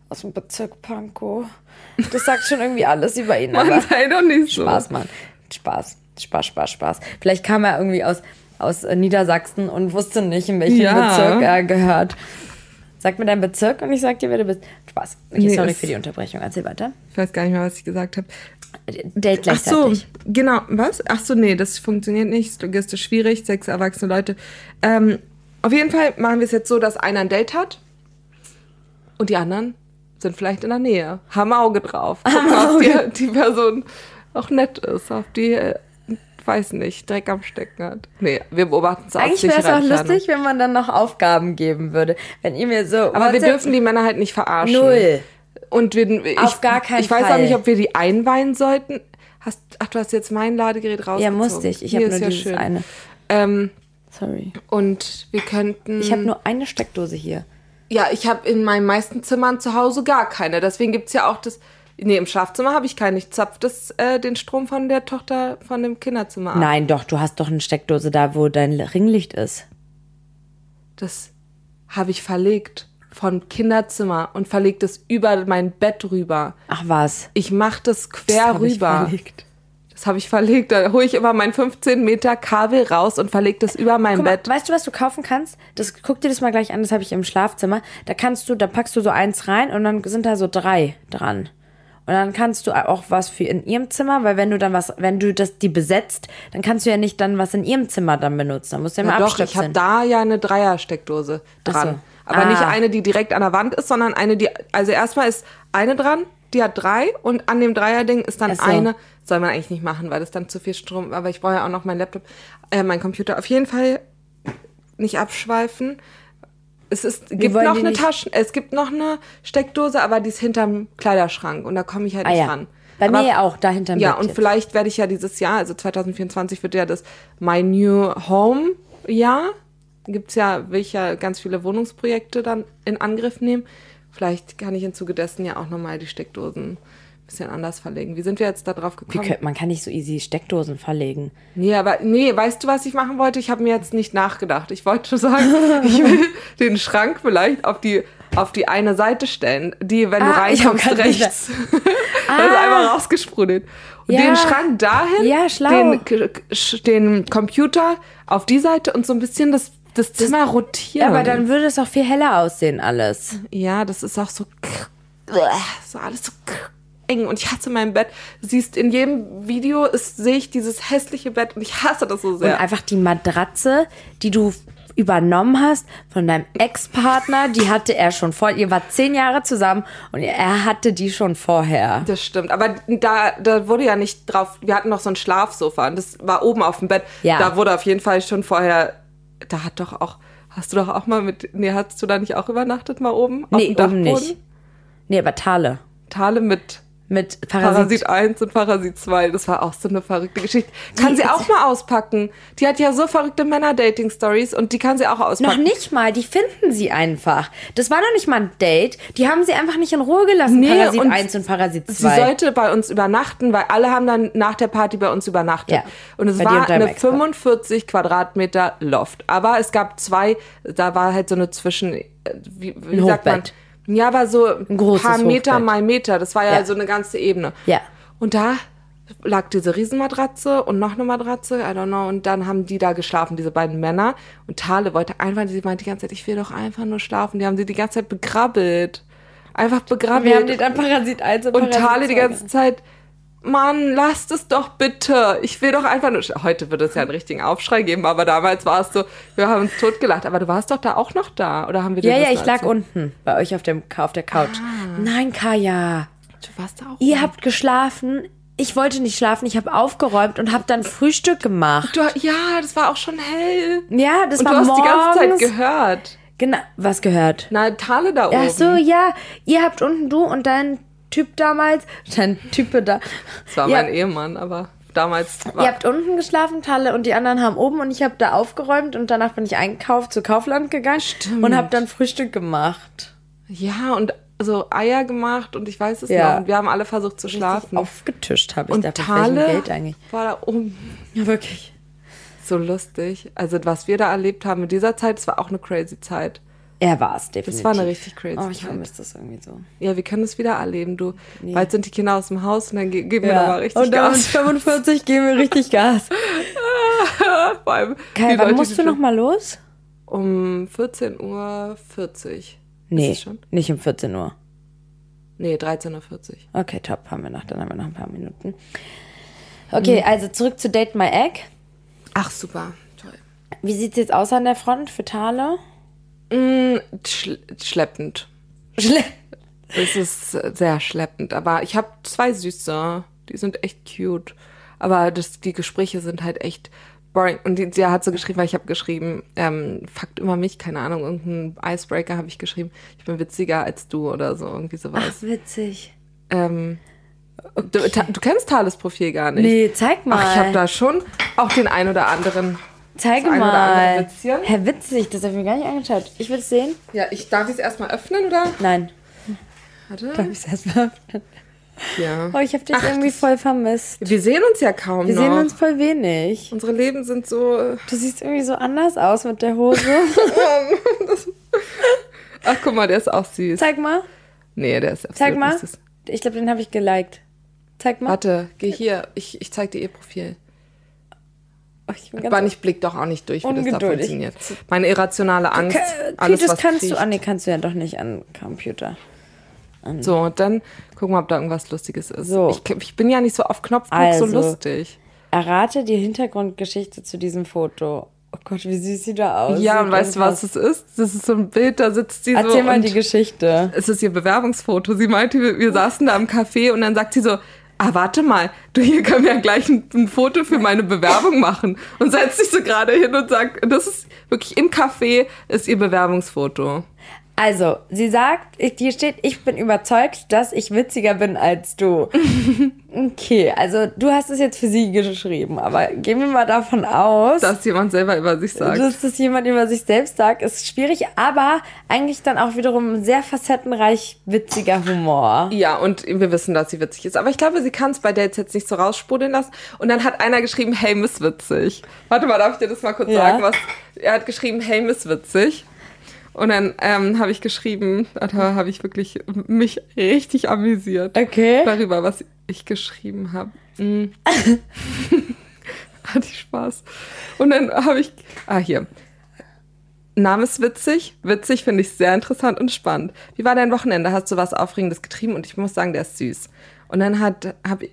Aus dem Bezirk Pankow. Das sagt schon irgendwie alles über ihn. Mann, sei doch nicht so. Spaß, Mann. Spaß. Spaß, Spaß, Spaß. Vielleicht kam er irgendwie aus, aus Niedersachsen und wusste nicht, in welchen Ja. Bezirk er gehört. Sag mir deinen Bezirk und ich sag dir, wer du bist. Spaß. Okay, Nee, sorry für die Unterbrechung. Erzähl weiter. Ich weiß gar nicht mehr, was ich gesagt habe. Date Ach so, gleichzeitig. genau. Was? Ach so, nee, das funktioniert nicht. Ist logistisch schwierig. Sechs erwachsene Leute. Ähm, auf jeden Fall machen wir es jetzt so, dass einer ein Date hat und die anderen sind vielleicht in der Nähe. Haben Auge drauf. Gucken, ob die, die Person auch nett ist, auf die, äh, weiß nicht, Dreck am Stecken hat. Nee, wir beobachten es aus Eigentlich wäre es auch lustig, wenn man dann noch Aufgaben geben würde. Wenn ihr mir so. Aber wir dürfen die Männer halt nicht verarschen. Null. Und wir, ich, Auf gar keinen Ich weiß auch Fall. nicht, ob wir die einweihen sollten. Hast, ach, du hast jetzt mein Ladegerät rausgezogen. Ja, musste ich. Ich habe ist nur ja dieses schön. eine. Ähm, Sorry. und wir könnten. Ich habe nur eine Steckdose hier. ja, ich habe in meinen meisten Zimmern zu Hause gar keine. Deswegen gibt's ja auch das. Nee, im Schlafzimmer habe ich keine. Ich zapf das, äh, den Strom von der Tochter von dem Kinderzimmer ab. Nein, doch, du hast doch eine Steckdose da, wo dein Ringlicht ist. Das habe ich verlegt von Kinderzimmer und verlegt es über mein Bett rüber. Ach was. Ich mache das quer ich rüber. verlegt. Das habe ich verlegt. Da hole ich immer mein 15 Meter Kabel raus und verlege das über mein mal, Bett. weißt du, was du kaufen kannst? Das guck dir das mal gleich an, das habe ich im Schlafzimmer. Da kannst du, da packst du so eins rein und dann sind da so drei dran. Und dann kannst du auch was für in ihrem Zimmer, weil wenn du dann was, wenn du das die besetzt, dann kannst du ja nicht dann was in ihrem Zimmer dann benutzen. Dann musst du ja, mal doch, ich habe da ja eine Dreiersteckdose dran. so. Aber Ah. nicht eine, die direkt an der Wand ist, sondern eine, die. Also erstmal ist eine dran, die hat drei und an dem Dreierding ist dann so. eine. Soll man eigentlich nicht machen, weil das dann zu viel Strom. Aber ich brauche ja auch noch meinen Laptop, äh, meinen Computer. Auf jeden Fall nicht abschweifen. Es ist, gibt noch eine Taschen, es gibt noch eine Steckdose, aber die ist hinterm Kleiderschrank und da komme ich halt ah, nicht ja. ran. Bei aber, mir auch, da hinterm Ja, Bett und jetzt. vielleicht werde ich ja dieses Jahr, also 2024 wird ja das My New Home Jahr. Gibt's ja, will ich ja ganz viele Wohnungsprojekte dann in Angriff nehmen. Vielleicht kann ich im Zuge dessen ja auch nochmal die Steckdosen bisschen anders verlegen. Wie sind wir jetzt da drauf Wie gekommen? könnt, man kann nicht so easy Steckdosen verlegen. Nee, aber nee, weißt du, was ich machen wollte? Ich habe mir jetzt nicht nachgedacht. Ich wollte sagen, ich will den Schrank vielleicht auf die auf die eine Seite stellen, die, wenn du Ah, hab reinkommst, rechts. das ist einfach rausgesprudelt. Und Ja. den Schrank dahin, Ja, schlau. Den, den Computer auf die Seite und so ein bisschen das, das Zimmer rotieren. Ja, aber dann würde es auch viel heller aussehen alles. Ja, das ist auch so, so alles so eng und ich hasse mein Bett. Du siehst in jedem Video ist, sehe ich dieses hässliche Bett und ich hasse das so Und sehr. einfach die Matratze, die du übernommen hast von deinem Ex-Partner, die hatte er schon vor. Ihr wart zehn Jahre zusammen und er hatte die schon vorher. Das stimmt, aber da, da wurde ja nicht drauf, wir hatten noch so ein Schlafsofa und das war oben auf dem Bett. Ja. Da wurde auf jeden Fall schon vorher, da hat doch auch, hast du doch auch mal mit, nee, hast du da nicht auch übernachtet mal oben? auf Nee, dem oben Dachboden? nicht. Nee, aber Thale. Thale mit Mit Parasit. Parasit 1 und Parasit 2. Das war auch so eine verrückte Geschichte. Kann sie auch mal auspacken. Die hat ja so verrückte Männer-Dating-Stories und die kann sie auch Noch auspacken. nicht mal, die finden sie einfach. Das war noch nicht mal ein Date. Die haben sie einfach nicht in Ruhe gelassen. Nee, Parasit und 1 und Parasit Sie 2. sollte bei uns übernachten, weil alle haben dann nach der Party bei uns übernachtet. Ja, Und es war eine Ex-Partner. 45 Quadratmeter Loft. Aber es gab zwei, da war halt so eine Zwischen, äh, wie, wie sagt man? Ja, aber so ein paar Meter Hochbett. mal Meter. Das war ja, Ja. so eine ganze Ebene. Ja. Und da lag diese Riesenmatratze und noch eine Matratze, I don't know. Und dann haben die da geschlafen, diese beiden Männer. Und Tale wollte einfach, sie meinte die ganze Zeit, ich will doch einfach nur schlafen. Die haben sie die ganze Zeit begrabbelt. Einfach begrabbelt. Wir haben die dann Parasit 1 und, Und Parasit Tale die 2 ganze Zeit, Mann, lasst es doch bitte. Ich will doch einfach nur. Heute wird es ja einen richtigen Aufschrei geben, aber damals war es so, wir haben uns totgelacht. Aber du warst doch da auch noch da, oder haben wir Ja, ja, ich lag unten bei euch auf, dem, auf der Couch. Ah. Nein, Kaya. Du warst da auch. Ihr habt geschlafen. Ich wollte nicht schlafen. Ich habe aufgeräumt und habe dann Frühstück gemacht. Du, ja, das war auch schon hell. Ja, das Und war du hast morgens. die ganze Zeit gehört. Genau, was gehört? Na, Tale da oben. Ach so, ja. Ihr habt unten du und dein Typ damals, dein Type da. Das war ihr, mein Ehemann, aber damals war. ihr habt unten geschlafen, Talle, und die anderen haben oben und ich habe da aufgeräumt und danach bin ich einkauft zu Kaufland gegangen und habe dann Frühstück gemacht. Ja, und so Eier gemacht und ich weiß es Ja. noch. Und wir haben alle versucht zu schlafen. Aufgetischt habe ich und da Tale Geld eigentlich. war da oben. Ja, wirklich. So lustig. Also, was wir da erlebt haben in dieser Zeit, das war auch eine crazy Zeit. Er war es definitiv. Das war eine richtig crazy Oh, ich vermisse das irgendwie so. Ja, wir können es wieder erleben. Du, bald sind die Kinder aus dem Haus und dann ge geben wir Ja, nochmal richtig und Gas. 45 geben wir richtig Gas. Vor allem Kai, wann musst du schon- noch mal los? Um 14.40 Uhr. Nee, es schon? nicht um 14 Uhr. Nee, 13.40 Uhr. Okay, top, haben wir noch, dann haben wir noch ein paar Minuten. Okay, Mhm. also zurück zu Date My Egg. Ach, super. Toll. Wie sieht's jetzt aus an der Front für Tale? Mm, schl schleppend. Schle Es ist sehr schleppend, aber ich habe zwei Süße. Die sind echt cute. Aber das, die Gespräche sind halt echt boring. Und die, der hat so geschrieben, weil ich habe geschrieben, ähm, fuckt immer mich, keine Ahnung, irgendein Icebreaker habe ich geschrieben. Ich bin witziger als du oder so, irgendwie sowas. Witzig. Ähm, du, ta, du kennst Thales Profil gar nicht. Nee, zeig mal. Ach, ich habe da schon auch den ein oder anderen. Zeig das ein oder andere mal. Hä, witzig, das habe ich mir gar nicht angeschaut. Ich will es sehen. Ja, ich darf ich es erstmal öffnen oder? Nein. Warte. Darf ich es erstmal Ja. Oh, ich habe dich Ach, irgendwie voll vermisst. Wir sehen uns ja kaum Wir noch. sehen uns voll wenig. Unsere Leben sind so. Du siehst irgendwie so anders aus mit der Hose. Ach, guck mal, der ist auch süß. Zeig mal. Nee, der ist Zeig mal. süß. Ich glaube, den habe ich geliked. Zeig mal. Warte, geh hier. Ich, ich zeig dir ihr Profil. Oh, ich bin Aber ich blick doch auch nicht durch, wie das da Ungeduldig. funktioniert. Meine irrationale Angst. Okay, alles, das was kannst du. kriecht. Ah, nee, kannst du ja doch nicht an Computer. So, und dann gucken wir, ob da irgendwas Lustiges ist. So. Ich, ich bin ja nicht so auf Knopfdruck Also. so lustig. Errate die Hintergrundgeschichte zu diesem Foto. Oh Gott, wie süß sie da aussieht. Ja, und weißt du, was das es ist? Das ist so ein Bild, da sitzt sie so. Erzähl mal und die Geschichte. es ist ihr Bewerbungsfoto. Sie meinte, wir, wir saßen da im Café und dann sagt sie so, ah, warte mal, du, hier können wir ja gleich ein, ein Foto für meine Bewerbung machen. Und setzt sich so gerade hin und sagt, das ist wirklich im Café, ist ihr Bewerbungsfoto. Also, sie sagt, ich- hier steht, ich bin überzeugt, dass ich witziger bin als du. Okay, also du hast es jetzt für sie geschrieben, aber gehen wir mal davon aus, Dass jemand selber über sich sagt. dass das jemand über sich selbst sagt, ist schwierig, aber eigentlich dann auch wiederum sehr facettenreich witziger Humor. Ja, und wir wissen, dass sie witzig ist. Aber ich glaube, sie kann es bei Dates jetzt nicht so raussprudeln lassen. Und dann hat einer geschrieben, hey, Miss Witzig. Warte mal, darf ich dir das mal kurz Ja. sagen? Was? Er hat geschrieben, hey, Miss Witzig. Und dann ähm, habe ich geschrieben, da habe ich wirklich mich richtig amüsiert Okay. darüber, was ich geschrieben habe. Mm. Hatte ich Spaß. Und dann habe ich, ah hier, Name ist witzig. Witzig finde ich sehr interessant und spannend. Wie war dein Wochenende? Hast du was Aufregendes getrieben? Und ich muss sagen, der ist süß. Und dann hat, hab,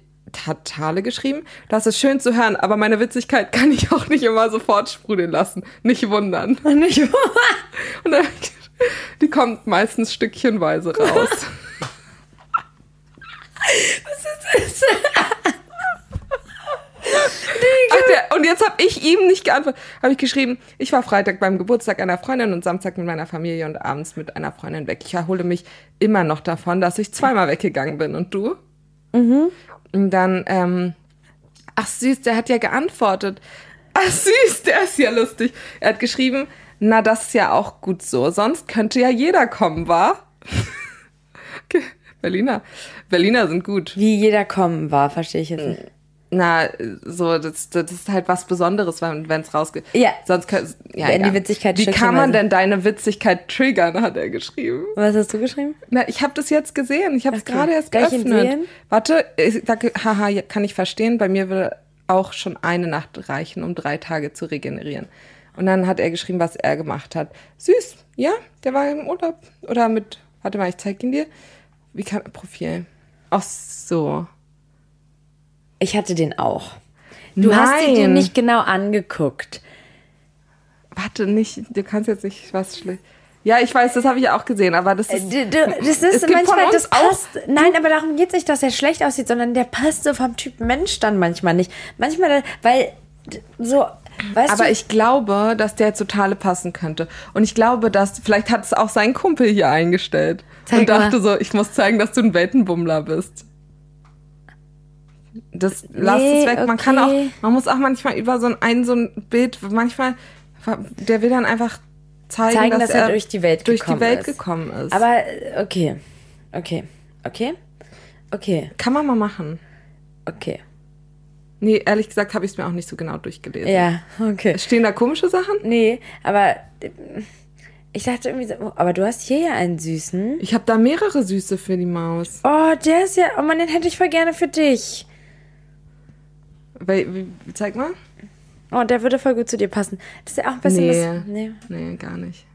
hat Tale geschrieben, das ist schön zu hören, aber meine Witzigkeit kann ich auch nicht immer sofort sprudeln lassen. Nicht wundern. Nicht Und dann, die kommt meistens stückchenweise raus. Ach, der, und jetzt habe ich ihm nicht geantwortet. Habe ich geschrieben, ich war Freitag beim Geburtstag einer Freundin und Samstag mit meiner Familie und abends mit einer Freundin weg. Ich erhole mich immer noch davon, dass ich zweimal weggegangen bin. Und du? Und dann, ähm, ach süß, der hat ja geantwortet. Ach süß, der ist ja lustig. Er hat geschrieben, na, das ist ja auch gut so. Sonst könnte ja jeder kommen, wa? okay. Berliner. Berliner sind gut. Wie jeder kommen war, verstehe ich jetzt nicht. Na, so, das, das ist halt was Besonderes, wenn es rausgeht. Ja. Sonst können, ja, Wenn die egal. Witzigkeit Wie kann man denn deine Witzigkeit triggern, hat er geschrieben. Was hast du geschrieben? Na, ich habe das jetzt gesehen. Ich habe es Okay. gerade erst Darf ich ihn geöffnet. sehen? Warte, ich sage, haha, ja, kann ich verstehen. Bei mir würde auch schon eine Nacht reichen, um drei Tage zu regenerieren. Und dann hat er geschrieben, was er gemacht hat. Süß, ja, der war im Urlaub. Oder mit, warte mal, ich zeig ihn dir. Wie kann, Profil. Ach so. Ich hatte den auch. Du hast ihn dir Nein. nicht genau angeguckt. Warte, nicht, du kannst jetzt nicht was schlecht. Ja, ich weiß, das habe ich auch gesehen, aber das Äh, ist. du- du- Das ist manchmal, das uns auch- passt. Nein, aber darum geht es nicht, dass er schlecht aussieht, sondern der passt so vom Typ Mensch dann manchmal nicht. Manchmal, weil so, weißt Aber du. ich glaube, dass der zu Tale passen könnte. Und ich glaube, dass vielleicht hat es auch sein Kumpel hier eingestellt. Zeig und dachte mal. so, ich muss zeigen, dass du ein Weltenbummler bist. Das lass Nee, es weg. Man kann auch, man muss auch manchmal über so ein, ein, so ein Bild, manchmal, der will dann einfach zeigen, Zeigen, dass, dass er durch die Welt durch gekommen die Welt ist. gekommen ist. aber okay. Okay. Okay. Okay. kann man mal machen. Okay. Nee, ehrlich gesagt habe ich es mir auch nicht so genau durchgelesen. Ja, okay. Stehen da komische Sachen? Nee, aber ich dachte irgendwie so, oh, aber du hast hier ja einen süßen. Ich habe da mehrere Süße für die Maus. Oh, der ist ja, oh Mann, den hätte ich voll gerne für dich. Weil, wie, zeig mal. Oh, der würde voll gut zu dir passen. Das ist ja auch ein bisschen Nee. das. Nee. Nee, gar nicht.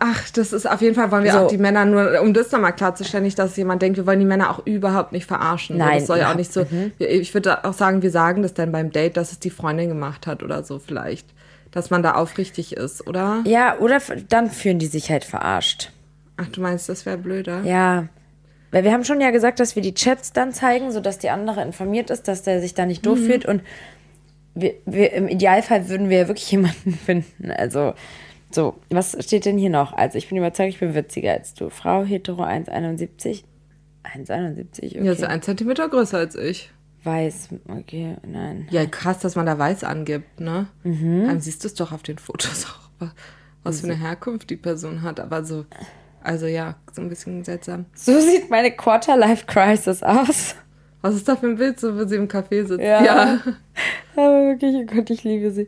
Ach, das ist auf jeden Fall, wollen wir So. auch die Männer nur, um das nochmal klarzustellen, nicht, dass jemand denkt, wir wollen die Männer auch überhaupt nicht verarschen. Nein, Das soll ja auch nicht so, ich würde auch sagen, wir sagen das dann beim Date, dass es die Freundin gemacht hat oder so vielleicht. Dass man da aufrichtig ist, oder? Ja, oder dann fühlen die sich halt verarscht. Ach, du meinst, das wäre blöder? Ja. Weil wir haben schon ja gesagt, dass wir die Chats dann zeigen, sodass die andere informiert ist, dass der sich da nicht doof fühlt. Und wir, wir, im Idealfall würden wir wirklich jemanden finden. Also, so, was steht denn hier noch? Also, ich bin überzeugt, ich bin witziger als du. Frau, hetero 1,71. 1,71, okay. Ja, ist ein Zentimeter größer als ich. Weiß, okay, nein. Ja, krass, dass man da weiß angibt, ne? Mhm. Dann siehst du es doch auf den Fotos auch, wa- was für eine Herkunft die Person hat. Aber so, also ja, so ein bisschen seltsam. So sieht meine Quarter-Life-Crisis aus. Was ist da für ein Bild, so wo sie im Café sitzt? Ja. ja. Aber wirklich, oh Gott, ich liebe sie.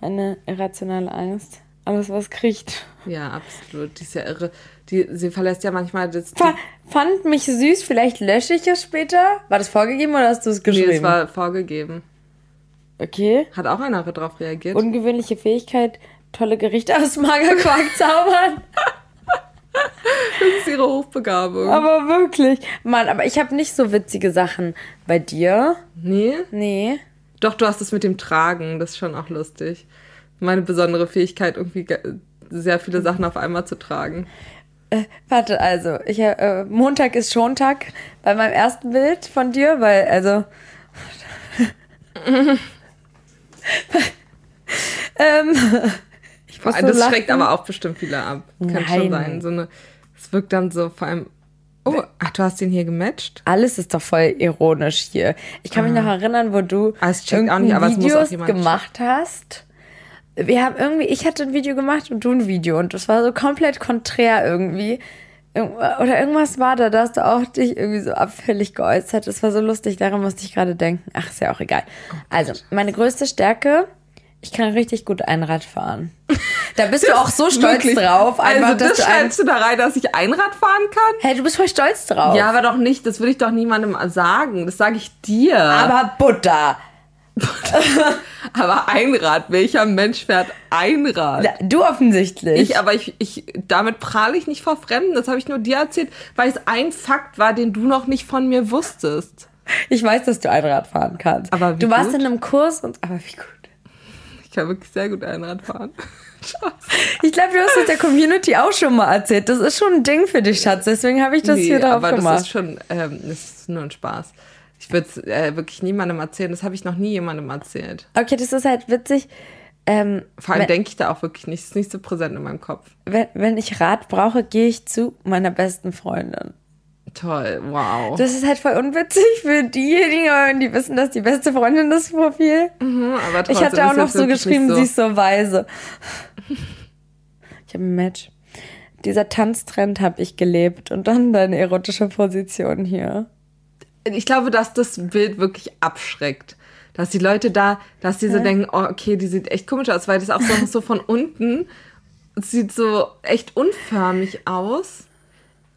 Eine irrationale Angst. Alles, was kriecht. Ja, absolut. Die ist ja irre. Die, sie verlässt ja manchmal das. Fa- Fand mich süß, vielleicht lösche ich es später. War das vorgegeben oder hast du es nee, geschrieben? es war vorgegeben. okay. Hat auch einer darauf reagiert. Ungewöhnliche Fähigkeit, tolle Gerichte aus Magerquark zaubern. das ist ihre Hochbegabung. aber wirklich. Mann, aber ich habe nicht so witzige Sachen. Bei dir? nee? Nee. Doch, du hast es mit dem Tragen. Das ist schon auch lustig. Meine besondere Fähigkeit, irgendwie ge- sehr viele Sachen auf einmal zu tragen. Äh, warte, also, ich, äh, Montag ist Schontag bei meinem ersten Bild von dir, weil, also. ähm, ich muss so das lachen. schreckt aber auch bestimmt viele ab. Kann Nein. schon sein. So eine, es wirkt dann so vor allem. Oh, ach, du hast den hier gematcht? Alles ist doch voll ironisch hier. Ich kann mich noch erinnern, wo du Ah, auch nicht, aber es muss Videos gemacht hast. Wir haben irgendwie, ich hatte ein Video gemacht und du ein Video und das war so komplett konträr irgendwie. Irgend- Oder irgendwas war da, da hast du auch dich irgendwie so abfällig geäußert. Das war so lustig, daran musste ich gerade denken. Ach, ist ja auch egal. Also, meine größte Stärke, ich kann richtig gut Einrad fahren. Da bist du auch so stolz Wirklich? drauf, einfach, also, das schreibst du da rein, dass ich Einrad fahren kann? Hey, du bist voll stolz drauf. Ja, aber doch nicht. Das würde ich doch niemandem sagen. Das sage ich dir. aber Butter. Aber Einrad, welcher Mensch fährt Einrad? Du offensichtlich. Ich, aber ich, ich, damit prahle ich nicht vor Fremden. Das habe ich nur dir erzählt, weil es ein Fakt war, den du noch nicht von mir wusstest. Ich weiß, dass du Einrad fahren kannst. Aber wie du warst gut? in einem Kurs und aber wie gut. Ich kann wirklich sehr gut Einrad fahren. Ich glaube, du hast das der Community auch schon mal erzählt. Das ist schon ein Ding für dich, Schatz. Deswegen habe ich das hier drauf aber gemacht. das ist schon, ähm, das ist nur ein Spaß. Ich würde es äh, wirklich niemandem erzählen. Das habe ich noch nie jemandem erzählt. okay, das ist halt witzig. Ähm, Vor allem denke ich da auch wirklich nicht. Es ist nicht so präsent in meinem Kopf. wenn, wenn ich Rat brauche, gehe ich zu meiner besten Freundin. Toll, wow. Das ist halt voll unwitzig für diejenigen, die wissen, dass die beste Freundin das Profil. Mhm, aber Ich trotzdem hatte auch noch so geschrieben, nicht sie ist so weise. Ich habe ein Match. Dieser Tanztrend habe ich gelebt und dann deine erotische Position hier. ich glaube, dass das Bild wirklich abschreckt. Dass die Leute da, dass die so denken, oh, okay, die sieht echt komisch aus, weil das auch so, so von unten sieht so echt unförmig aus.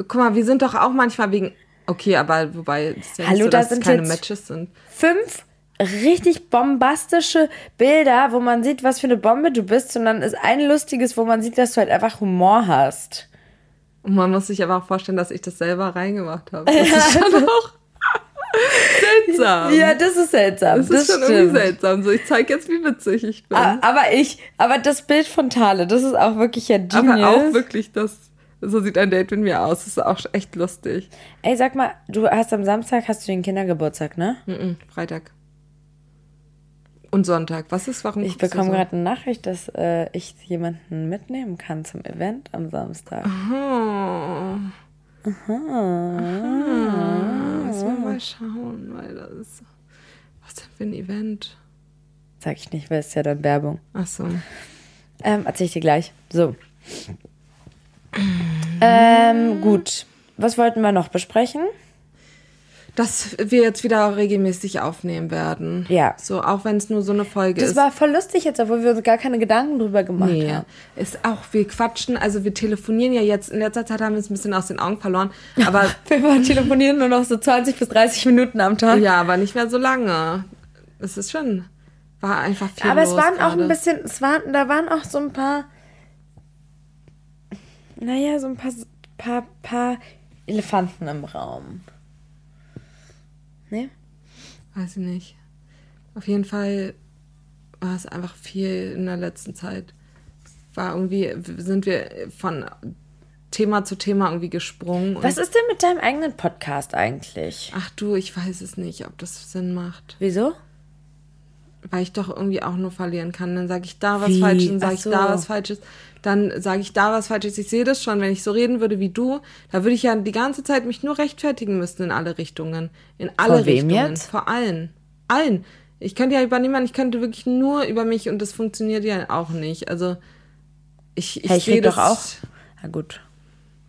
Guck mal, wir sind doch auch manchmal wegen, okay, aber wobei, es ja Hallo, so, da dass es sind keine jetzt- Matches sind. Fünf richtig bombastische Bilder, wo man sieht, was für eine Bombe du bist, und dann ist ein lustiges, wo man sieht, dass du halt einfach Humor hast. Und man muss sich aber auch vorstellen, dass ich das selber reingemacht habe. Das ist schon auch, Seltsam. Ja, das ist seltsam. das Das, ist schon stimmt. irgendwie seltsam. So, ich zeige jetzt, wie witzig ich bin. Aber ich, aber das Bild von Thale, das ist auch wirklich ja genius. Aber auch wirklich, das, so sieht ein Date mit mir aus. Das ist auch echt lustig. Ey, sag mal, du hast am Samstag hast du den Kindergeburtstag, ne? Mhm, Freitag. Und Sonntag. Was ist, warum Ich bekomme so? gerade eine Nachricht, dass äh, ich jemanden mitnehmen kann zum Event am Samstag. Oh. Aha. Müssen wir mal schauen, weil das. Was denn für ein Event? Sag ich nicht, weil es ist ja dann Werbung. Ach so. Ähm, erzähl ich dir gleich. So. Ähm, gut. Was wollten wir noch besprechen? Dass wir jetzt wieder regelmäßig aufnehmen werden. Ja. So, auch wenn es nur so eine Folge Das ist. war voll lustig jetzt, obwohl wir uns gar keine Gedanken drüber gemacht Nee, haben. ist auch, wir quatschen, also wir telefonieren ja jetzt, in letzter Zeit haben wir es ein bisschen aus den Augen verloren, aber Wir telefonieren nur noch so 20 bis 30 Minuten am Tag. ja, aber nicht mehr so lange. Es ist schon, war einfach viel Aber es waren auch gerade. ein bisschen, es waren, da waren auch so ein paar, naja, so ein paar, paar, paar Elefanten im Raum. Ne? Weiß ich nicht. Auf jeden Fall war es einfach viel in der letzten Zeit. War irgendwie, sind wir von Thema zu Thema irgendwie gesprungen. Was ist denn mit deinem eigenen Podcast eigentlich? Ach du, ich weiß es nicht, ob das Sinn macht. Wieso? Weil ich doch irgendwie auch nur verlieren kann. Dann sage ich da was Wie? Falsches, dann sage ich da was Falsches. Dann sage ich da was Falsches. Ich sehe das schon, wenn ich so reden würde wie du, da würde ich ja die ganze Zeit mich nur rechtfertigen müssen in alle Richtungen. In alle Vor wem Richtungen. jetzt? Vor allen. Allen. Ich könnte ja über niemanden, ich könnte wirklich nur über mich und das funktioniert ja auch nicht. Also ich, ich, Hey, ich sehe das doch auch. Na gut.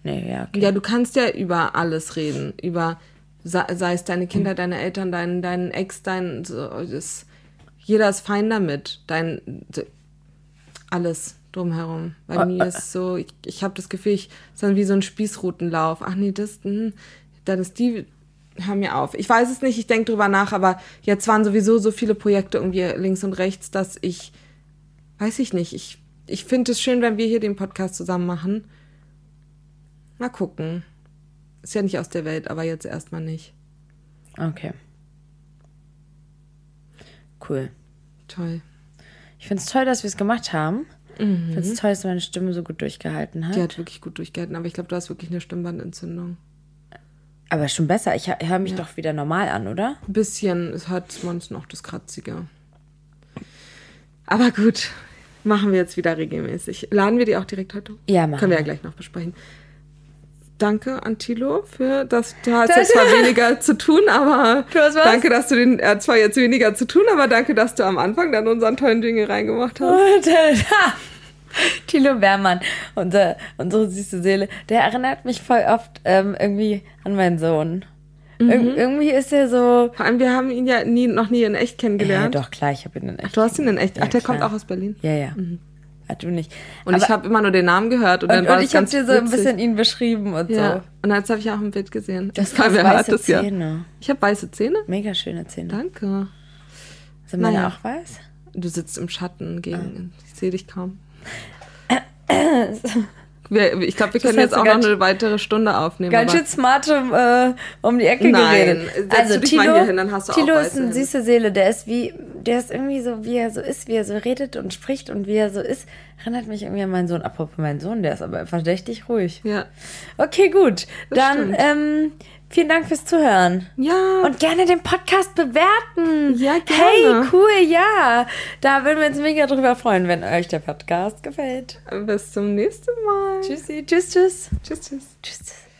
Nee, ja, okay. ja, du kannst ja über alles reden. Über, sei, es deine. Kinder, deine Eltern, dein, dein Ex, dein, so, das, jeder ist fein damit. Dein, alles drumherum. Bei Oh, mir äh. ist so, ich, ich habe das Gefühl, ich ist dann wie so ein Spießrutenlauf. Ach nee, das, hm, dann ist die, hör mir auf. Ich weiß es nicht, ich denke drüber nach, aber jetzt waren sowieso so viele Projekte irgendwie links und rechts, dass ich, weiß ich nicht, ich, ich finde es schön, wenn wir hier den Podcast zusammen machen. Mal gucken. Ist ja nicht aus der Welt, aber jetzt erstmal nicht. Okay. Cool. Toll. Ich finde es toll, dass wir es gemacht haben. Ich finde es toll, dass meine Stimme so gut durchgehalten hat. Die hat wirklich gut durchgehalten, aber ich glaube, du hast wirklich eine Stimmbandentzündung. Aber schon besser. Ich höre mich doch wieder normal an, oder? Ein bisschen es hat man noch das Kratzige. Aber gut, machen wir jetzt wieder regelmäßig. Laden wir die auch direkt heute? Ja, machen Können wir ja gleich noch besprechen. Danke an Tilo für das. Du hast jetzt zwar weniger zu tun, aber danke, dass du den. Er hat zwar jetzt weniger zu tun, aber danke, dass du am Anfang dann unseren tollen Jingle reingemacht hast. Äh, Thilo Bermann, unser, unsere süße Seele, der erinnert mich voll oft ähm, irgendwie an meinen Sohn. Mhm. Ir irgendwie ist er so. Vor allem, wir haben ihn ja nie, noch nie in echt Ja, kennengelernt. doch, klar, ich habe ihn in echt. Du hast ihn in echt. Ach, Ja, der klar. kommt auch aus Berlin. Ja, ja. Ah, du nicht. Und ich habe immer nur den Namen gehört und, und, dann war und das ich habe dir so ein witzig. bisschen ihn beschrieben und Ja. so. Und jetzt habe ich auch ein Bild gesehen. Das sind hat weiße ja. Zähne. Ich habe weiße Zähne. Mega schöne Zähne. Danke. Sind meine Naja. auch weiß? Du sitzt im Schatten Ah. gegen. Ich sehe dich kaum. Ich glaube, wir können hast jetzt auch noch eine weitere Stunde aufnehmen. Ganz schön smart um, äh, um die Ecke Nein, geredet. Also Tilo, hin, dann hast du auch Tilo ist eine süße Seele. Der ist wie, der ist irgendwie so, wie er so ist, wie er so redet und spricht und wie er so ist. Erinnert mich irgendwie an meinen Sohn. Apropos meinen Sohn, der ist aber verdächtig ruhig. ja. Okay, gut. Das Dann ähm, vielen Dank fürs Zuhören. Ja. Und gerne den Podcast bewerten. Ja, gerne. Hey, cool, ja. Da würden wir uns mega drüber freuen, wenn euch der Podcast gefällt. Bis zum nächsten Mal. Tschüssi, tschüss, tschüss. Tschüss, tschüss. Tschüss.